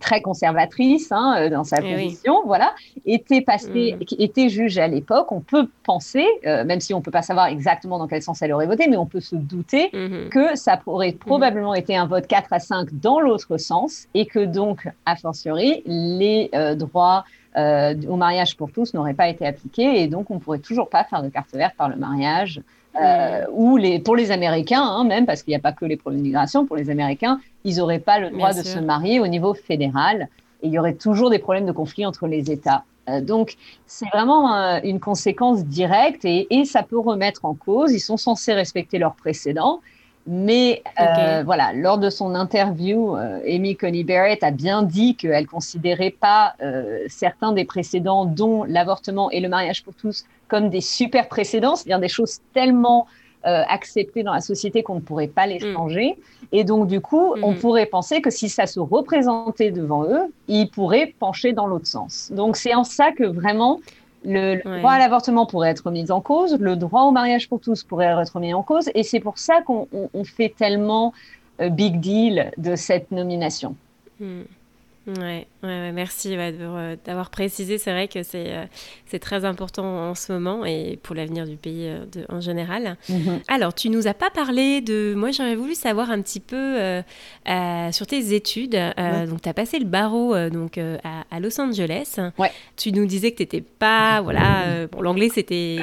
très conservatrice hein, euh, dans sa eh position, voilà, était passée, mm. était juge à l'époque. On peut penser, euh, même si on peut pas savoir exactement dans quel sens elle aurait voté, mais on peut se douter mm-hmm. que ça aurait probablement été un vote 4 à 5 dans l'autre sens et que donc, a fortiori, les euh, droits au mariage pour tous n'auraient pas été appliqués et donc on pourrait toujours pas faire de carte verte par le mariage euh, ou les, pour les Américains, hein, même parce qu'il n'y a pas que les problèmes d'immigration, pour les Américains, ils n'auraient pas le droit de se marier au niveau fédéral et il y aurait toujours des problèmes de conflit entre les États. Euh, donc, c'est vraiment euh, une conséquence directe et, et, ça peut remettre en cause. Ils sont censés respecter leurs précédents. Mais euh, voilà, lors de son interview, euh, Amy Coney Barrett a bien dit qu'elle considérait pas euh, certains des précédents, dont l'avortement et le mariage pour tous, comme des super précédents, c'est-à-dire des choses tellement acceptées dans la société qu'on ne pourrait pas les mm. changer. Et donc, du coup, on mm. pourrait penser que si ça se représentait devant eux, ils pourraient pencher dans l'autre sens. Donc, c'est en ça que vraiment le, droit à l'avortement pourrait être mis en cause, le droit au mariage pour tous pourrait être mis en cause, et c'est pour ça qu'on fait tellement euh, big deal de cette nomination. Hmm. Ouais, ouais, merci euh, d'avoir précisé. C'est vrai que c'est euh, c'est très important en ce moment et pour l'avenir du pays euh, de, en général. Mhm. Alors, tu nous as pas parlé de. Moi, j'aurais voulu savoir un petit peu sur tes études. Donc, tu as passé le barreau donc, à, Los Angeles. Ouais. Tu nous disais que tu n'étais pas. Voilà. bon, l'anglais, c'était.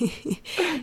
[LAUGHS]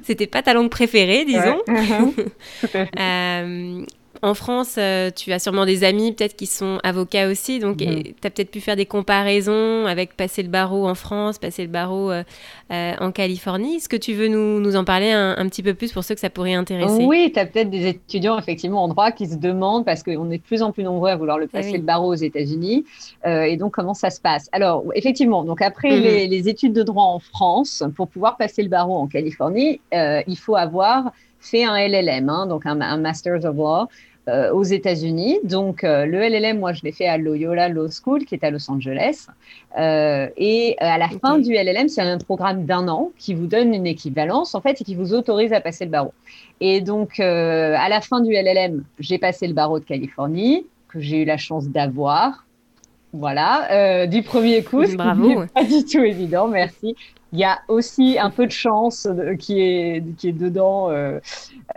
c'était pas ta langue préférée, disons. Ouais. [LAUGHS] [LAUGHS] En France, euh, tu as sûrement des amis peut-être qui sont avocats aussi, donc mhm. tu as peut-être pu faire des comparaisons avec passer le barreau en France, passer le barreau euh, euh, en Californie. Est-ce que tu veux nous, en parler un, petit peu plus pour ceux que ça pourrait intéresser? Oui, tu as peut-être des étudiants effectivement en droit qui se demandent, parce qu'on est de plus en plus nombreux à vouloir le ah passer le barreau aux États-Unis, et donc comment ça se passe? Alors effectivement, donc après mhm. les, les, études de droit en France, pour pouvoir passer le barreau en Californie, il faut avoir fait un LLM, hein, donc un, Master's of Law, euh, aux États-Unis. Donc, euh, le LLM, moi, je l'ai fait à Loyola Law School, qui est à Los Angeles. Euh, et à la fin du LLM, c'est un programme d'un an qui vous donne une équivalence, en fait, et qui vous autorise à passer le barreau. Et donc, à la fin du LLM, j'ai passé le barreau de Californie, que j'ai eu la chance d'avoir. Voilà, du premier coup. Bravo. Pas du tout évident, merci. Il y a aussi un peu de chance qui est, qui est dedans euh,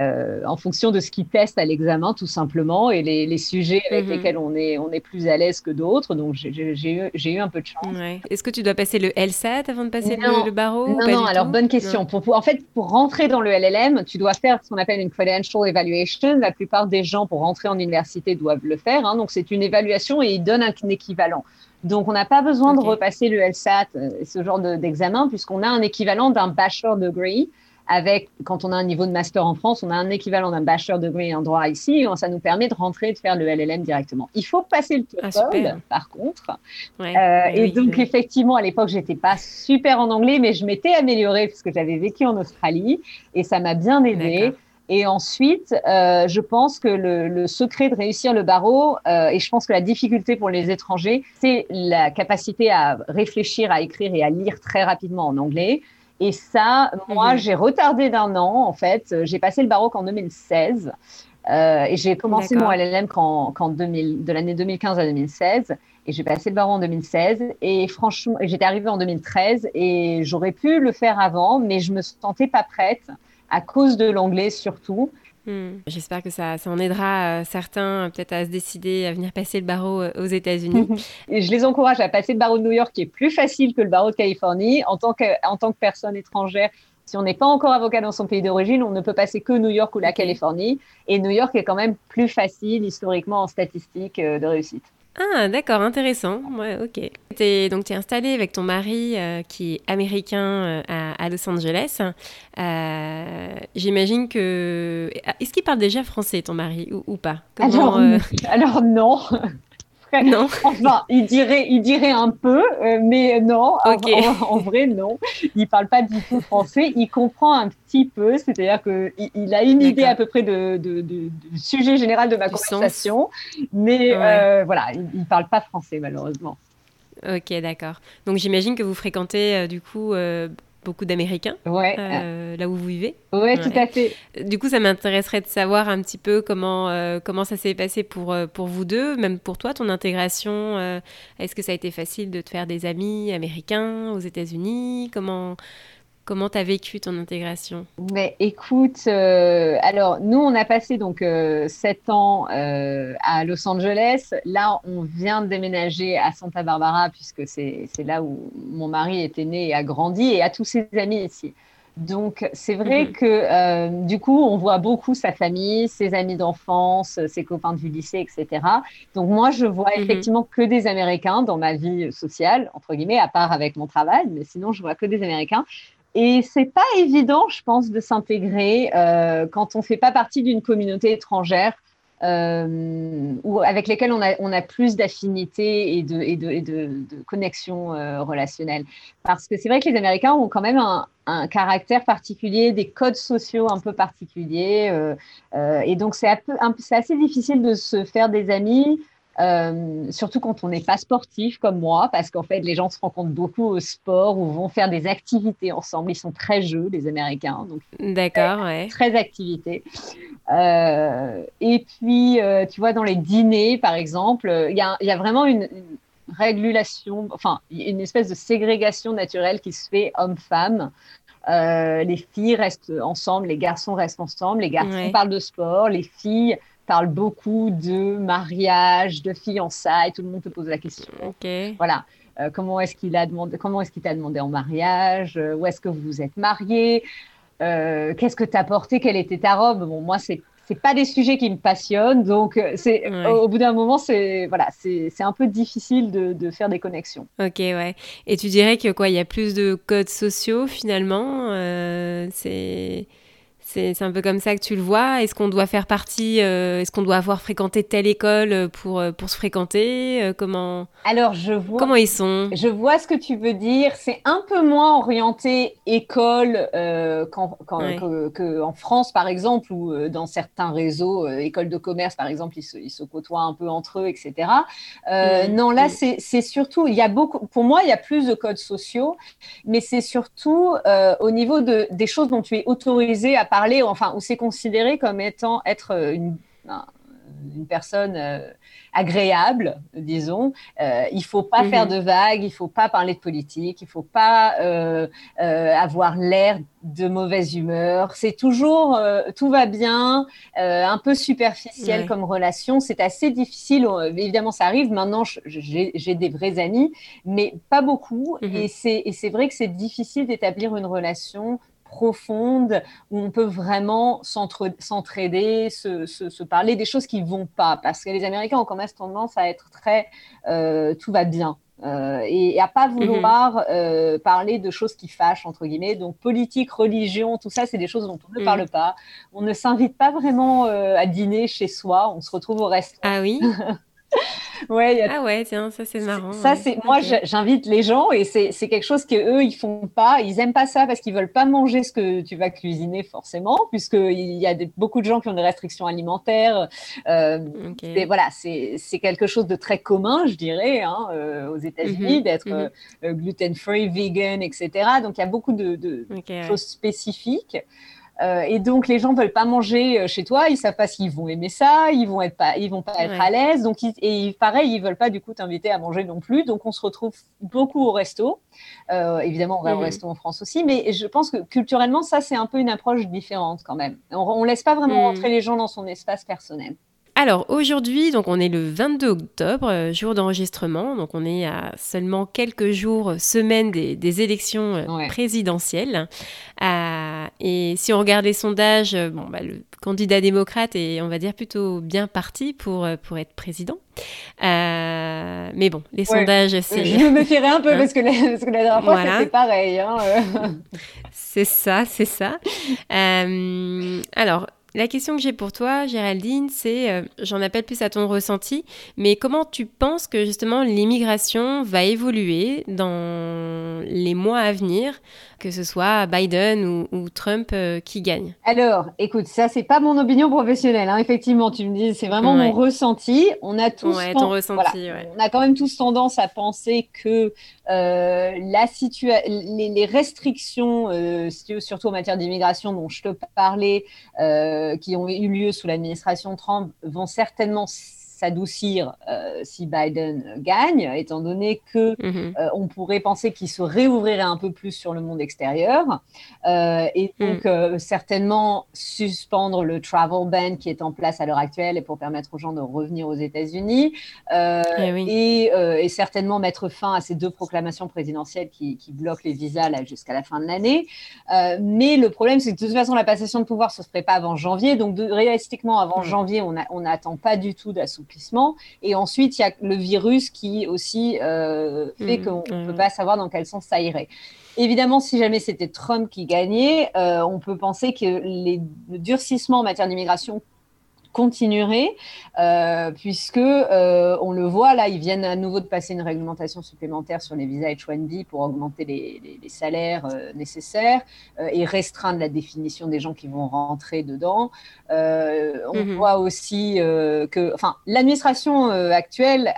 euh, en fonction de ce qu'ils testent à l'examen, tout simplement, et les, les sujets avec mhm. lesquels on est, on est plus à l'aise que d'autres. Donc, j'ai eu, eu, un peu de chance. Est-ce que tu dois passer le LSAT avant de passer le, barreau Non, non, alors bonne question. Pour, en fait, pour rentrer dans le LLM, tu dois faire ce qu'on appelle une credential evaluation. La plupart des gens, pour rentrer en université, doivent le faire. Hein. Donc, c'est une évaluation et ils donnent un équivalent. Donc, on n'a pas besoin de repasser le LSAT, euh, ce genre d'examen, puisqu'on a un équivalent d'un bachelor degree. Avec, quand on a un niveau de master en France, on a un équivalent d'un bachelor degree en droit ici. ça nous permet de rentrer et de faire le LLM directement. Il faut passer le ah, TOEFL, par contre. Euh, et donc, effectivement, à l'époque, j'étais pas super en anglais, mais je m'étais améliorée puisque j'avais vécu en Australie et ça m'a bien aidé. Et ensuite, euh, je pense que le, le, secret de réussir le barreau, euh, et je pense que la difficulté pour les étrangers, c'est la capacité à réfléchir, à écrire et à lire très rapidement en anglais. Et ça, moi, mhm. j'ai retardé d'un an, en fait. J'ai passé le barreau qu'en 2016. Euh, et j'ai commencé mon LLM qu'en, qu'en 2000, de l'année 2015 à 2016. Et j'ai passé le barreau en 2016. Et franchement, j'étais arrivée en 2013 et j'aurais pu le faire avant, mais je me sentais pas prête à cause de l'anglais surtout. Hmm. J'espère que ça, ça en aidera euh, certains peut-être à se décider à venir passer le barreau euh, aux États-Unis. [LAUGHS] Je les encourage à passer le barreau de New York qui est plus facile que le barreau de Californie. En tant que, en tant que personne étrangère, si on n'est pas encore avocat dans son pays d'origine, on ne peut passer que New York ou la Californie. Et New York est quand même plus facile historiquement en statistique euh, de réussite. Ah, d'accord, intéressant. Ouais, ok. Es, donc, tu es installée avec ton mari euh, qui est américain euh, à, Los Angeles. Euh, j'imagine que. Est-ce qu'il parle déjà français, ton mari, ou, pas? Alors, [LAUGHS] alors, non. [LAUGHS] Non. enfin, il dirait, il dirait un peu, euh, mais non. En, vrai, non. Il parle pas du tout français. Il comprend un petit peu, c'est-à-dire que il, a une idée à peu près de, du sujet général de ma conversation, mais euh, voilà, il, il parle pas français malheureusement. Ok, d'accord. Donc j'imagine que vous fréquentez euh, du coup beaucoup d'Américains euh, là où vous vivez. Oui, tout à fait. Du coup, ça m'intéresserait de savoir un petit peu comment, euh, comment ça s'est passé pour, euh, pour vous deux, même pour toi, ton intégration. Est-ce que ça a été facile de te faire des amis américains aux États-Unis? Comment Comment tu as vécu ton intégration? Mais écoute, euh, alors nous, on a passé donc euh, sept ans euh, à Los Angeles. Là, on vient de déménager à Santa Barbara puisque c'est là où mon mari était né et a grandi et a tous ses amis ici. Donc, c'est vrai mhm. que du coup, on voit beaucoup sa famille, ses amis d'enfance, ses copains du lycée, etc. Donc, moi, je vois mhm. effectivement que des Américains dans ma vie sociale, entre guillemets, à part avec mon travail, mais sinon, je vois que des Américains. Et c'est pas évident, je pense, de s'intégrer euh, quand on fait pas partie d'une communauté étrangère euh, ou avec lesquelles on a, plus d'affinités et de, et de, connexions euh, relationnelles. Parce que c'est vrai que les Américains ont quand même un, caractère particulier, des codes sociaux un peu particuliers. Et donc, c'est assez difficile de se faire des amis euh, surtout quand on n'est pas sportif comme moi, parce qu'en fait, les gens se rencontrent beaucoup au sport ou vont faire des activités ensemble. Ils sont très jeux, les Américains. Donc, D'accord, ouais. Très activités. Euh, et puis, euh, tu vois, dans les dîners, par exemple, il y a, y a, vraiment une, une, régulation, enfin, une espèce de ségrégation naturelle qui se fait homme-femme. Les filles restent ensemble, les garçons restent ensemble, les garçons parlent de sport, les filles parle beaucoup de mariage, de fiançailles. Tout le monde te pose la question. Voilà. Euh, comment est-ce qu'il a demandé, comment est-ce qu'il t'a demandé en mariage? Euh, Où est-ce que vous vous êtes mariés? Euh, Qu'est-ce que tu as porté? Quelle était ta robe? Bon, moi, c'est c'est pas des sujets qui me passionnent, donc c'est au, bout d'un moment, c'est voilà, c'est un peu difficile de, de, faire des connexions. Ok, ouais. Et tu dirais que quoi, il y a plus de codes sociaux finalement, c'est C'est un peu comme ça que tu le vois. Est-ce qu'on doit faire partie, euh, est-ce qu'on doit avoir fréquenté telle école pour, euh, pour se fréquenter euh, Comment Alors je vois. Comment ils sont? Je vois ce que tu veux dire. C'est un peu moins orienté école qu'en que, en France par exemple, ou dans certains réseaux, écoles de commerce par exemple, ils se, ils se, côtoient un peu entre eux, etc. Mmh. Non, là mmh. c'est surtout, il y a beaucoup. Pour moi, il y a plus de codes sociaux, mais c'est surtout au niveau de, des choses dont tu es autorisé à parler, enfin, où c'est considéré comme étant être euh, une, une personne euh, agréable, disons. Euh, il faut pas faire mhm. de vagues, il faut pas parler de politique, il faut pas euh, avoir l'air de mauvaise humeur. C'est toujours tout va bien, un peu superficiel comme relation. C'est assez difficile. Évidemment, ça arrive. Maintenant, j'ai des vrais amis, mais pas beaucoup. Mhm. Et c'est vrai que c'est difficile d'établir une relation profonde où on peut vraiment s'entraider, se, parler des choses qui vont pas. Parce que les Américains ont quand même tendance à être très euh, tout va bien. Euh, et, à pas vouloir mhm. euh, parler de choses qui fâchent entre guillemets. Donc politique, religion, tout ça, c'est des choses dont on ne mhm. parle pas. On ne s'invite pas vraiment à dîner chez soi. On se retrouve au restaurant. Ah oui? [LAUGHS] ouais, Ah ouais, tiens, ça c'est marrant. Ça, c'est moi, j'invite les gens et c'est quelque chose que eux ils font pas. Ils aiment pas ça parce qu'ils veulent pas manger ce que tu vas cuisiner forcément, puisqu'il y a beaucoup de gens qui ont des restrictions alimentaires. Euh, et voilà, c'est quelque chose de très commun, je dirais, hein, euh, aux États-Unis, mhm, d'être mhm. euh, gluten-free, vegan, etc. Donc il y a beaucoup de, de choses spécifiques. Euh, et donc les gens veulent pas manger euh, chez toi, ils savent pas s'ils vont aimer ça, ils vont être pas, ils vont pas être à l'aise. Donc et pareil, ils veulent pas du coup t'inviter à manger non plus. Donc on se retrouve beaucoup au resto. Euh, évidemment, on va au resto en France aussi, mais je pense que culturellement ça c'est un peu une approche différente quand même. On, on laisse pas vraiment mm. rentrer les gens dans son espace personnel. Alors aujourd'hui, donc on est le 22 octobre, euh, jour d'enregistrement, donc on est à seulement quelques jours, semaine des, élections euh, présidentielles. Euh, et si on regarde les sondages, bon, bah, le candidat démocrate est, on va dire, plutôt bien parti pour, pour être président. mais bon, les sondages, c'est... Je me méfierais un peu hein? parce, que la, parce, que la, dernière fois, c'était pareil. Hein, c'est ça, c'est ça. alors, la question que j'ai pour toi, Géraldine, c'est, euh, j'en appelle plus à ton ressenti, mais comment tu penses que justement l'immigration va évoluer dans les mois à venir que ce soit Biden ou, Trump euh, qui gagne Alors, écoute, ça c'est pas mon opinion professionnelle. Hein. Effectivement, tu me dis, c'est vraiment mon ressenti. On a tous, ton ressenti, on a quand même tous tendance à penser que euh, la les, les, restrictions, euh, surtout en matière d'immigration dont je te parlais, qui ont eu lieu sous l'administration Trump, vont certainement s'adoucir euh, si Biden gagne, étant donné que mhm. euh, on pourrait penser qu'il se réouvrirait un peu plus sur le monde extérieur, euh, et donc mhm. certainement suspendre le travel ban qui est en place à l'heure actuelle et pour permettre aux gens de revenir aux États-Unis, eh et, certainement mettre fin à ces deux proclamations présidentielles qui, bloquent les visas jusqu'à la fin de l'année. mais le problème, c'est que de toute façon, la passation de pouvoir se ferait pas avant janvier, donc de, réalistiquement, avant mhm. janvier, on n'attend pas du tout et ensuite, il y a le virus qui aussi euh, fait mmh, qu'on ne peut pas savoir dans quel sens ça irait. Évidemment, si jamais c'était Trump qui gagnait, euh, on peut penser que les, le durcissement en matière d'immigration continuerait, euh, puisque euh, on le voit là, ils viennent à nouveau de passer une réglementation supplémentaire sur les visas H1B pour augmenter les, salaires euh, nécessaires et restreindre la définition des gens qui vont rentrer dedans. on mhm. voit aussi que, enfin, l'administration actuelle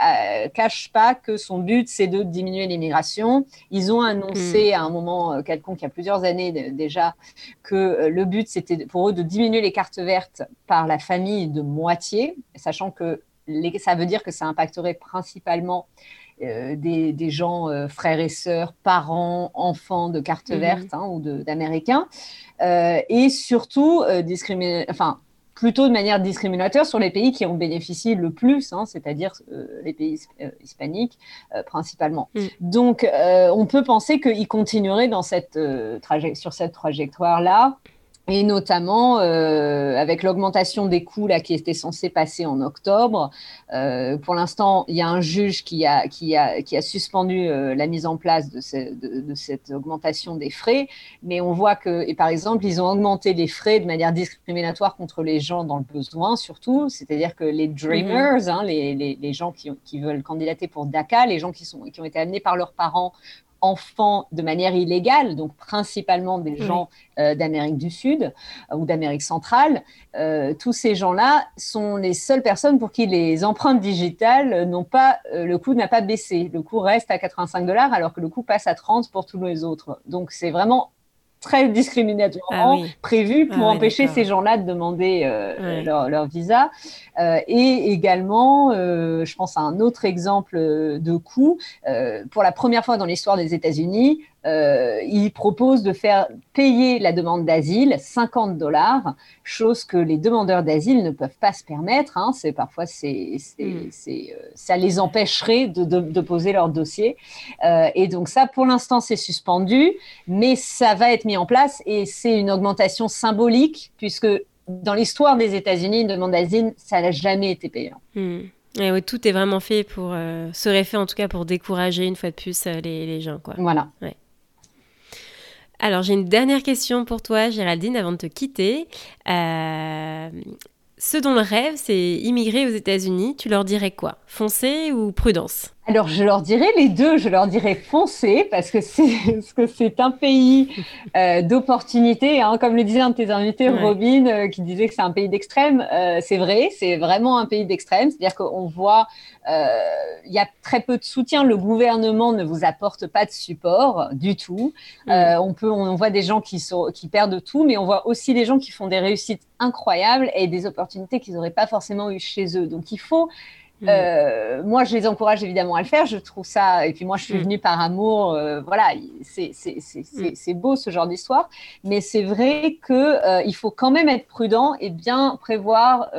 cache pas que son but c'est de diminuer l'immigration. Ils ont annoncé mhm. à un moment quelconque, il y a plusieurs années déjà, que le but c'était pour eux de diminuer les cartes vertes par la famille de moitié, sachant que ça veut dire que ça impacterait principalement euh, des, gens, euh, frères et sœurs, parents, enfants de carte mhm. verte hein, ou d'américains, euh, et surtout enfin, plutôt de manière discriminatoire sur les pays qui en bénéficient le plus, hein, c'est-à-dire les pays hispaniques principalement. Mm. Donc, on peut penser qu'ils continueraient dans cette, sur cette trajectoire-là et notamment euh, avec l'augmentation des coûts là, qui était censée passer en octobre. Euh, pour l'instant, il y a un juge qui a, qui a, qui a suspendu euh, la mise en place de, de, de, cette augmentation des frais, mais on voit que, et par exemple, ils ont augmenté les frais de manière discriminatoire contre les gens dans le besoin, surtout, c'est-à-dire que les dreamers, mm-hmm. hein, les, les, les, gens qui, qui, veulent candidater pour DACA, les gens qui, sont, qui ont été amenés par leurs parents enfants de manière illégale, donc principalement des gens euh, d'Amérique du Sud euh, ou d'Amérique centrale, euh, tous ces gens-là sont les seules personnes pour qui les empreintes digitales n'ont pas, le coût n'a pas baissé. Le coût reste à 85 dollars alors que le coût passe à 30 pour tous les autres. Donc c'est vraiment très discriminatoirement ah prévu pour ah empêcher ces gens-là de demander euh, leur, visa. Euh, et également, euh, je pense à un autre exemple de coût. pour la première fois dans l'histoire des États-Unis, euh, il propose de faire payer la demande d'asile 50 dollars, chose que les demandeurs d'asile ne peuvent pas se permettre. Hein. C'est parfois c'est, mm. euh, ça les empêcherait de, de, poser leur dossier. Euh, et donc ça, pour l'instant, c'est suspendu, mais ça va être mis en place et c'est une augmentation symbolique puisque dans l'histoire des États-Unis, une demande d'asile, ça n'a jamais été payant. Mm. Et tout est vraiment fait pour, serait fait en tout cas pour décourager une fois de plus les, les gens. Quoi. Voilà. Alors j'ai une dernière question pour toi, Géraldine, avant de te quitter. Euh, ceux dont le rêve, c'est immigrer aux États-Unis, tu leur dirais quoi? Foncer ou prudence? Alors, je leur dirais les deux. Je leur dirais foncer [LAUGHS] parce que c'est un pays euh, d'opportunités. Hein. Comme le disait un de tes invités, Robin, euh, qui disait que c'est un pays d'extrême. Euh, c'est vrai, c'est vraiment un pays d'extrême. C'est-à-dire qu'on voit, il y a très peu de soutien. Le gouvernement ne vous apporte pas de support du tout. on peut, on voit des gens qui sont, qui perdent tout, mais on voit aussi des gens qui font des réussites incroyables et des opportunités qu'ils n'auraient pas forcément eu chez eux. Donc, il faut Mm. Euh, moi, je les encourage évidemment à le faire. Je trouve ça. Et puis moi, je suis mm. venue par amour. Euh, voilà, c'est mm. beau ce genre d'histoire. Mais c'est vrai que euh, il faut quand même être prudent et bien prévoir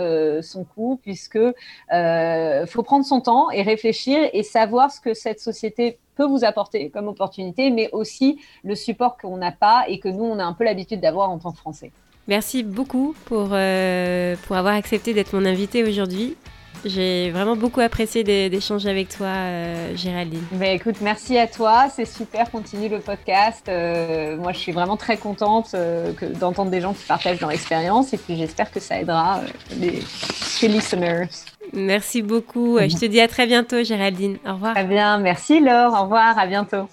son coût, puisque faut prendre son temps et réfléchir et savoir ce que cette société peut vous apporter comme opportunité, mais aussi le support qu'on n'a pas et que nous, on a un peu l'habitude d'avoir en tant que Français. Merci beaucoup pour, pour avoir accepté d'être mon invité aujourd'hui. J'ai vraiment beaucoup apprécié d'échanger avec toi, euh, Géraldine. Ben, écoute, merci à toi. C'est super. Continue le podcast. Euh, moi, je suis vraiment très contente euh, d'entendre des gens qui partagent leur expérience. Et puis, j'espère que ça aidera les, listeners. Merci beaucoup. Je te dis à très bientôt, Géraldine. Au revoir. Très bien. Merci, Laure. Au revoir. À bientôt.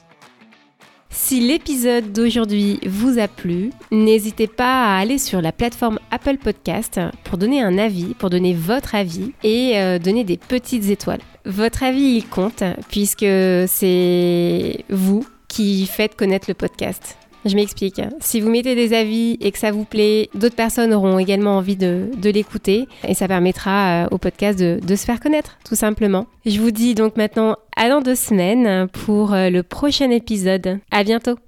Si l'épisode d'aujourd'hui vous a plu, n'hésitez pas à aller sur la plateforme Apple Podcast pour donner un avis, pour donner votre avis et euh, donner des petites étoiles. Votre avis, il compte puisque c'est vous qui faites connaître le podcast. Je m'explique. Si vous mettez des avis et que ça vous plaît, d'autres personnes auront également envie de, l'écouter et ça permettra euh, au podcast de, de se faire connaître, tout simplement. Je vous dis donc maintenant à dans deux semaines pour euh, le prochain épisode. À bientôt!